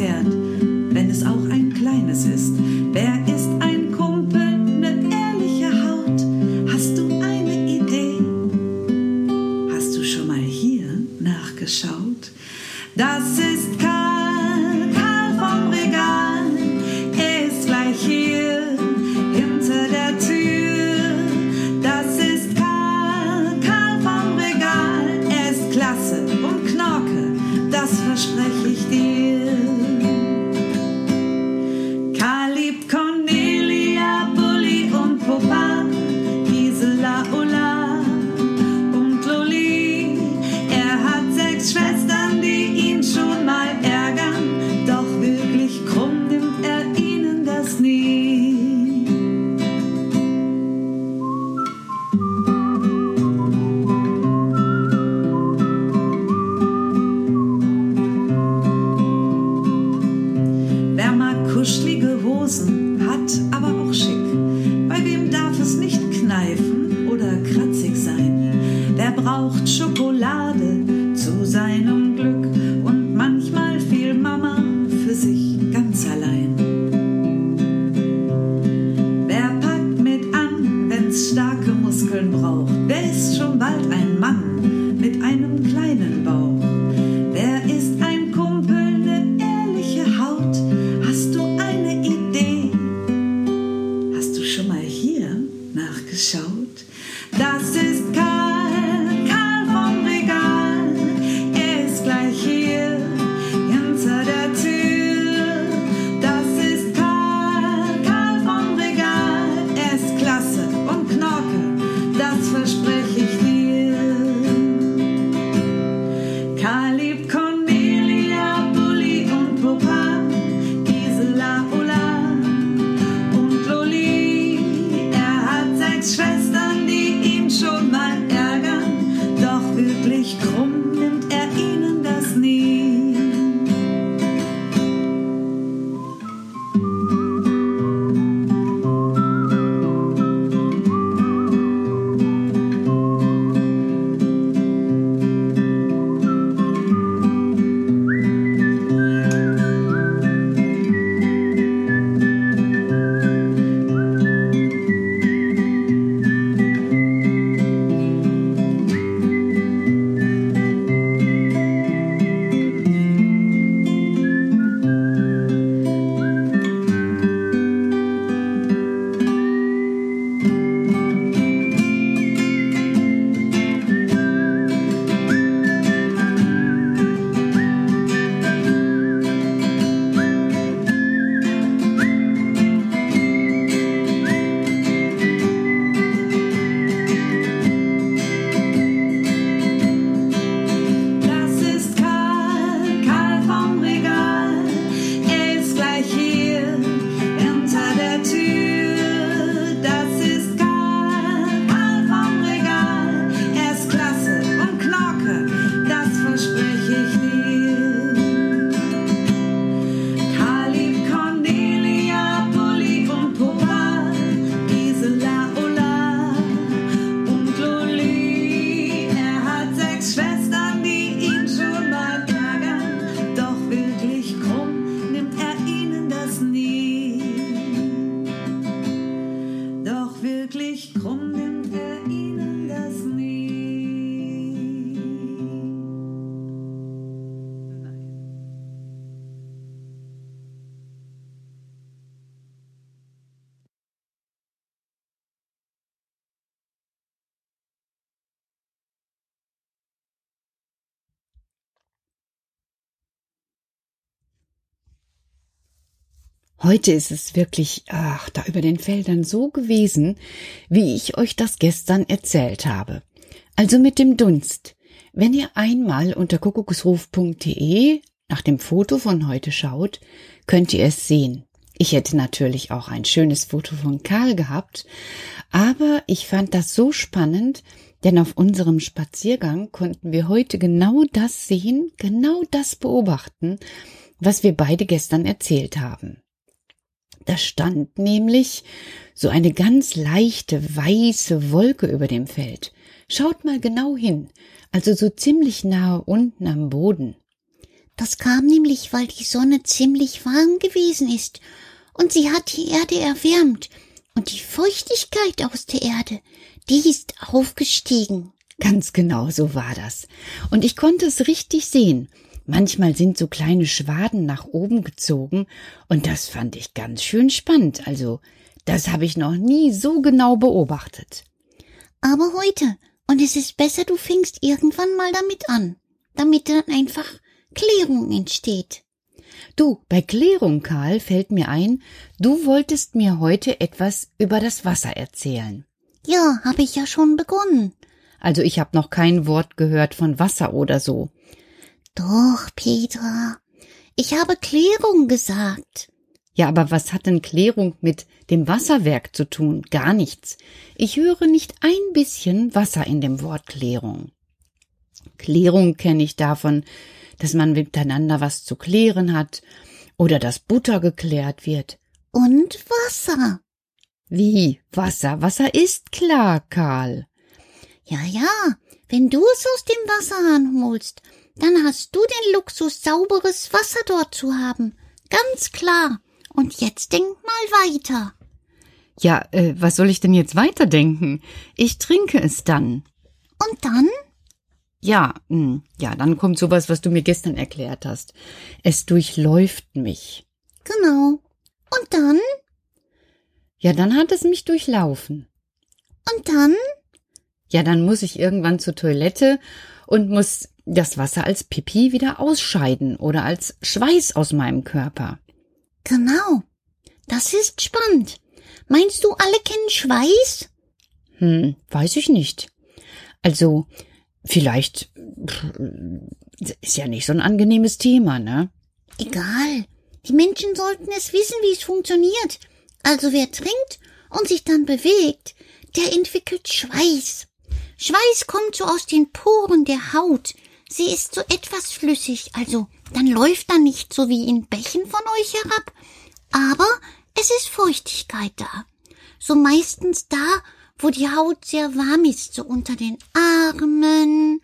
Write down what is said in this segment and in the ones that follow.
Pferd. Heute ist es wirklich, ach, da über den Feldern so gewesen, wie ich euch das gestern erzählt habe. Also mit dem Dunst. Wenn ihr einmal unter kuckucksruf.de nach dem Foto von heute schaut, könnt ihr es sehen. Ich hätte natürlich auch ein schönes Foto von Karl gehabt, aber ich fand das so spannend, denn auf unserem Spaziergang konnten wir heute genau das sehen, genau das beobachten, was wir beide gestern erzählt haben. Da stand nämlich so eine ganz leichte weiße Wolke über dem Feld. Schaut mal genau hin, also so ziemlich nahe unten am Boden. Das kam nämlich, weil die Sonne ziemlich warm gewesen ist und sie hat die Erde erwärmt und die Feuchtigkeit aus der Erde, die ist aufgestiegen. Ganz genau so war das. Und ich konnte es richtig sehen. Manchmal sind so kleine Schwaden nach oben gezogen, und das fand ich ganz schön spannend. Also, das habe ich noch nie so genau beobachtet. Aber heute, und es ist besser, du fängst irgendwann mal damit an, damit dann einfach Klärung entsteht. Du, bei Klärung, Karl, fällt mir ein, du wolltest mir heute etwas über das Wasser erzählen. Ja, habe ich ja schon begonnen. Also ich habe noch kein Wort gehört von Wasser oder so. Doch, Petra, ich habe Klärung gesagt. Ja, aber was hat denn Klärung mit dem Wasserwerk zu tun? Gar nichts. Ich höre nicht ein bisschen Wasser in dem Wort Klärung. Klärung kenne ich davon, dass man miteinander was zu klären hat oder dass Butter geklärt wird. Und Wasser. Wie? Wasser? Wasser ist klar, Karl. Ja, ja, wenn du es aus dem Wasserhahn holst, dann hast du den Luxus, sauberes Wasser dort zu haben. Ganz klar. Und jetzt denk mal weiter. Ja, äh, was soll ich denn jetzt weiterdenken? Ich trinke es dann. Und dann? Ja, mh, hm, ja, dann kommt sowas, was du mir gestern erklärt hast. Es durchläuft mich. Genau. Und dann? Ja, dann hat es mich durchlaufen. Und dann? Ja, dann muss ich irgendwann zur Toilette und muss das Wasser als Pipi wieder ausscheiden oder als Schweiß aus meinem Körper. Genau. Das ist spannend. Meinst du, alle kennen Schweiß? Hm, weiß ich nicht. Also, vielleicht ist ja nicht so ein angenehmes Thema, ne? Egal. Die Menschen sollten es wissen, wie es funktioniert. Also wer trinkt und sich dann bewegt, der entwickelt Schweiß. Schweiß kommt so aus den Poren der Haut. Sie ist so etwas flüssig, also dann läuft da nicht so wie in Bächen von euch herab, aber es ist Feuchtigkeit da. So meistens da, wo die Haut sehr warm ist, so unter den Armen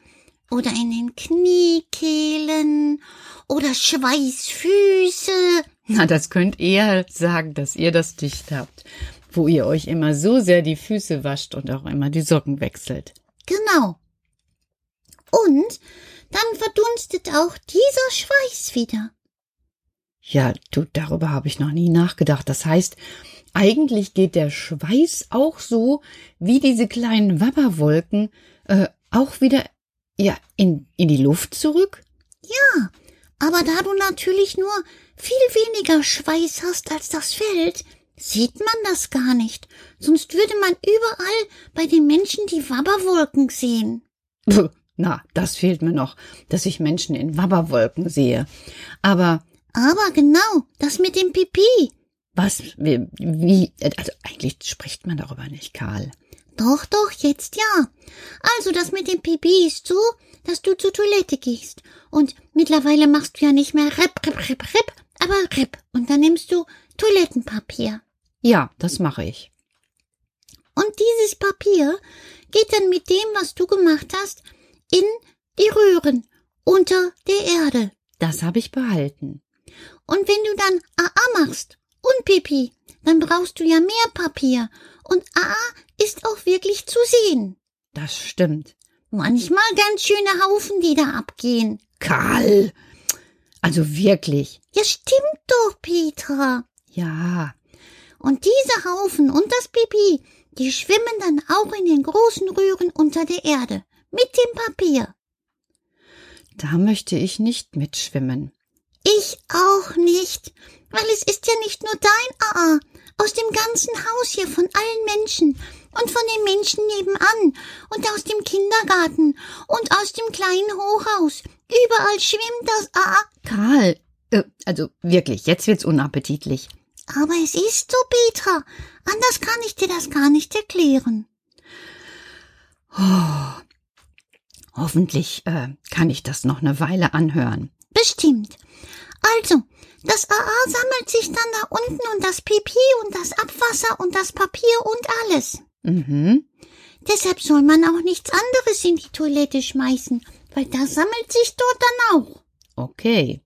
oder in den Kniekehlen oder Schweißfüße. Na, das könnt ihr sagen, dass ihr das dicht habt, wo ihr euch immer so sehr die Füße wascht und auch immer die Socken wechselt. Genau. Und dann verdunstet auch dieser Schweiß wieder. Ja, du, darüber habe ich noch nie nachgedacht. Das heißt, eigentlich geht der Schweiß auch so wie diese kleinen Wabberwolken äh, auch wieder ja in, in die Luft zurück? Ja, aber da du natürlich nur viel weniger Schweiß hast als das Feld, sieht man das gar nicht. Sonst würde man überall bei den Menschen die Wabberwolken sehen. Na, das fehlt mir noch, dass ich Menschen in Wabberwolken sehe. Aber. Aber genau, das mit dem Pipi. Was? Wie, wie? Also eigentlich spricht man darüber nicht, Karl. Doch, doch, jetzt ja. Also das mit dem Pipi ist so, dass du zur Toilette gehst. Und mittlerweile machst du ja nicht mehr Rip, Rip, Rip, Rip, aber Rip. Und dann nimmst du Toilettenpapier. Ja, das mache ich. Und dieses Papier geht dann mit dem, was du gemacht hast, in die Röhren unter der Erde. Das habe ich behalten. Und wenn du dann AA machst und Pipi, dann brauchst du ja mehr Papier. Und AA ist auch wirklich zu sehen. Das stimmt. Manchmal ganz schöne Haufen, die da abgehen. Karl! Also wirklich. Ja, stimmt doch, Petra. Ja. Und diese Haufen und das Pipi, die schwimmen dann auch in den großen Röhren unter der Erde mit dem Papier. Da möchte ich nicht mitschwimmen. Ich auch nicht, weil es ist ja nicht nur dein AA, aus dem ganzen Haus hier von allen Menschen und von den Menschen nebenan und aus dem Kindergarten und aus dem kleinen Hochhaus. Überall schwimmt das AA. Karl, äh, also wirklich, jetzt wird's unappetitlich. Aber es ist so, Petra. Anders kann ich dir das gar nicht erklären. Oh, hoffentlich äh, kann ich das noch eine Weile anhören. Bestimmt. Also, das AA sammelt sich dann da unten und das Pipi und das Abwasser und das Papier und alles. Mhm. Deshalb soll man auch nichts anderes in die Toilette schmeißen, weil das sammelt sich dort dann auch. Okay.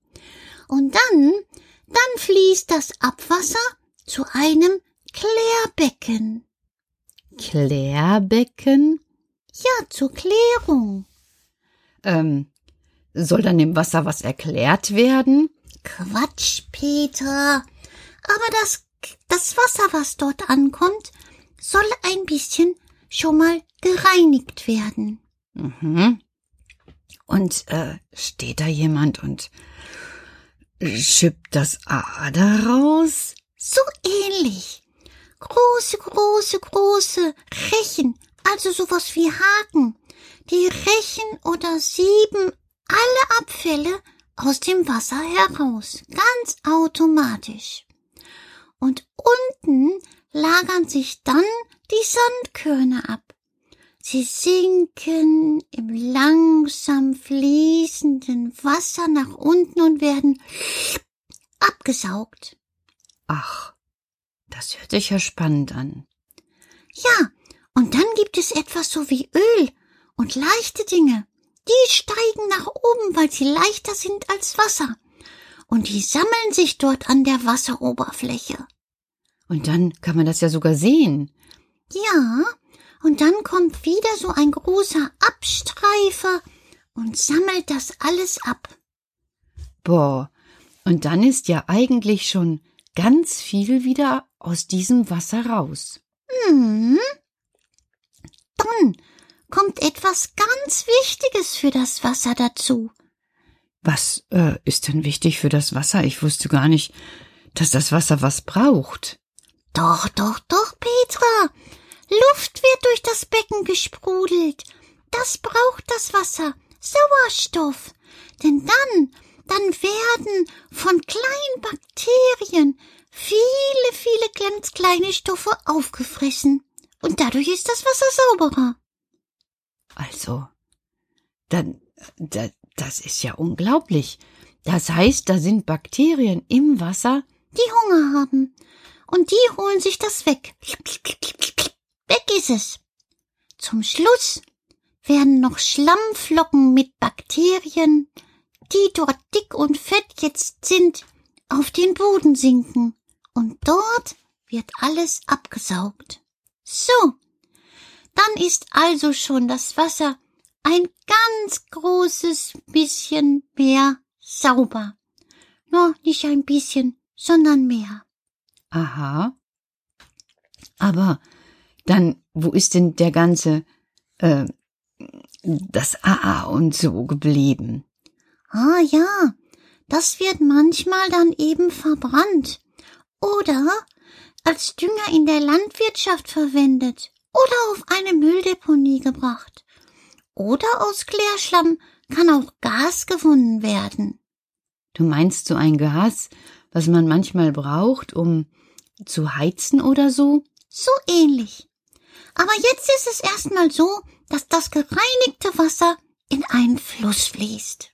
Und dann, dann fließt das Abwasser zu einem Klärbecken. Klärbecken? Ja, zur Klärung. Ähm, soll dann dem Wasser was erklärt werden? Quatsch, Peter. Aber das, das Wasser, was dort ankommt, soll ein bisschen schon mal gereinigt werden. Mhm. Und äh, steht da jemand und schippt das A daraus? So ähnlich. Große, große, große Rechen, also sowas wie Haken. Die Rechen oder sieben alle Abfälle aus dem Wasser heraus, ganz automatisch. Und unten lagern sich dann die Sandkörner ab. Sie sinken im langsam fließenden Wasser nach unten und werden abgesaugt. Ach, das hört sich ja spannend an. Ja, und dann gibt es etwas so wie Öl und leichte Dinge. Die steigen nach oben, weil sie leichter sind als Wasser. Und die sammeln sich dort an der Wasseroberfläche. Und dann kann man das ja sogar sehen. Ja, und dann kommt wieder so ein großer Abstreifer und sammelt das alles ab. Boah, und dann ist ja eigentlich schon ganz viel wieder aus diesem Wasser raus. Hm. Dann kommt etwas ganz Wichtiges für das Wasser dazu. Was äh, ist denn wichtig für das Wasser? Ich wusste gar nicht, dass das Wasser was braucht. Doch, doch, doch, Petra. Luft wird durch das Becken gesprudelt. Das braucht das Wasser. Sauerstoff. Denn dann, dann werden von kleinen Bakterien viele, viele ganz kleine Stoffe aufgefressen. Und dadurch ist das Wasser sauberer. Also, dann, da, das ist ja unglaublich. Das heißt, da sind Bakterien im Wasser, die Hunger haben. Und die holen sich das weg. Weg ist es. Zum Schluss werden noch Schlammflocken mit Bakterien, die dort dick und fett jetzt sind, auf den Boden sinken. Und dort wird alles abgesaugt. So, dann ist also schon das Wasser ein ganz großes bisschen mehr sauber. Nur nicht ein bisschen, sondern mehr. Aha. Aber dann, wo ist denn der ganze, äh, das AA und so geblieben? Ah ja, das wird manchmal dann eben verbrannt oder als Dünger in der Landwirtschaft verwendet oder auf eine Mülldeponie gebracht. Oder aus Klärschlamm kann auch Gas gewonnen werden. Du meinst so ein Gas, was man manchmal braucht, um zu heizen oder so? So ähnlich. Aber jetzt ist es erstmal so, dass das gereinigte Wasser in einen Fluss fließt.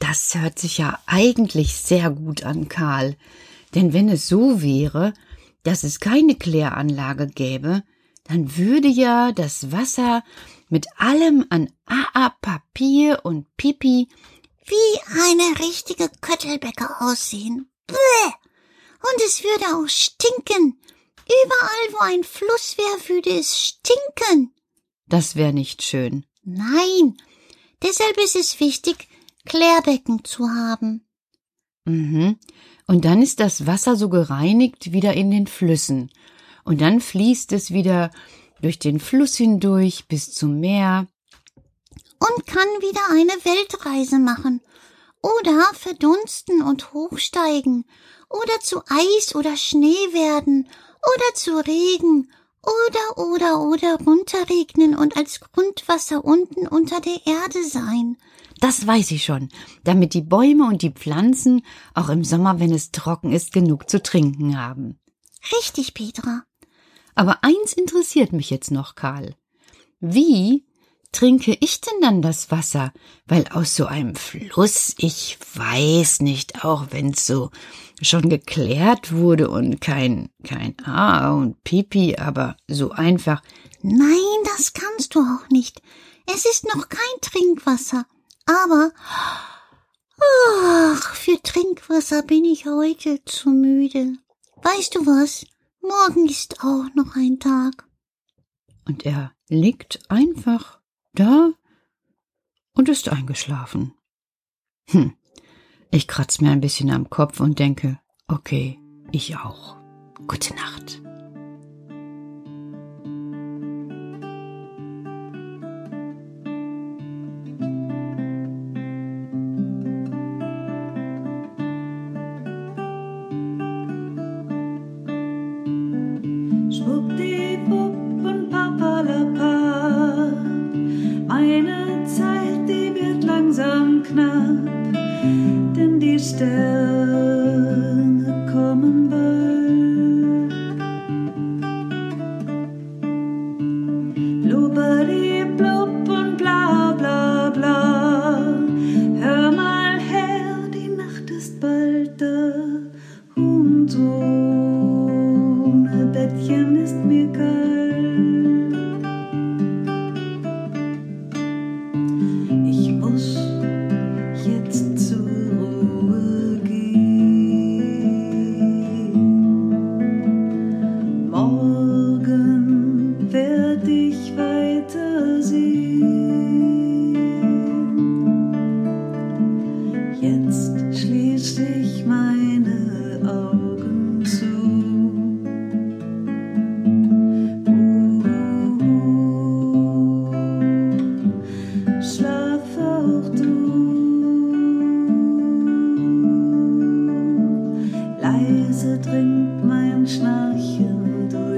Das hört sich ja eigentlich sehr gut an, Karl. Denn wenn es so wäre, dass es keine Kläranlage gäbe, dann würde ja das Wasser mit allem an AA, Papier und Pipi wie eine richtige Köttelbäcker aussehen. Bäh! Und es würde auch stinken. Überall, wo ein Fluss wäre, würde es stinken. Das wäre nicht schön. Nein, deshalb ist es wichtig, Klärbecken zu haben. Mhm. Und dann ist das Wasser so gereinigt wieder in den Flüssen. Und dann fließt es wieder durch den Fluss hindurch bis zum Meer. Und kann wieder eine Weltreise machen. Oder verdunsten und hochsteigen. Oder zu Eis oder Schnee werden. Oder zu Regen Oder, oder, oder runterregnen und als Grundwasser unten unter der Erde sein. Das weiß ich schon, damit die Bäume und die Pflanzen auch im Sommer, wenn es trocken ist, genug zu trinken haben. Richtig, Petra. Aber eins interessiert mich jetzt noch, Karl. Wie trinke ich denn dann das Wasser? Weil aus so einem Fluss, ich weiß nicht, auch wenn's so schon geklärt wurde und kein, kein A und Pipi, aber so einfach. Nein, das kannst du auch nicht. Es ist noch kein Trinkwasser. Aber, ach, für Trinkwasser bin ich heute zu müde. Weißt du was? Morgen ist auch noch ein Tag. Und er liegt einfach da und ist eingeschlafen. Hm, ich kratz mir ein bisschen am Kopf und denke, okay, ich auch. Gute Nacht.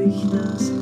Durch das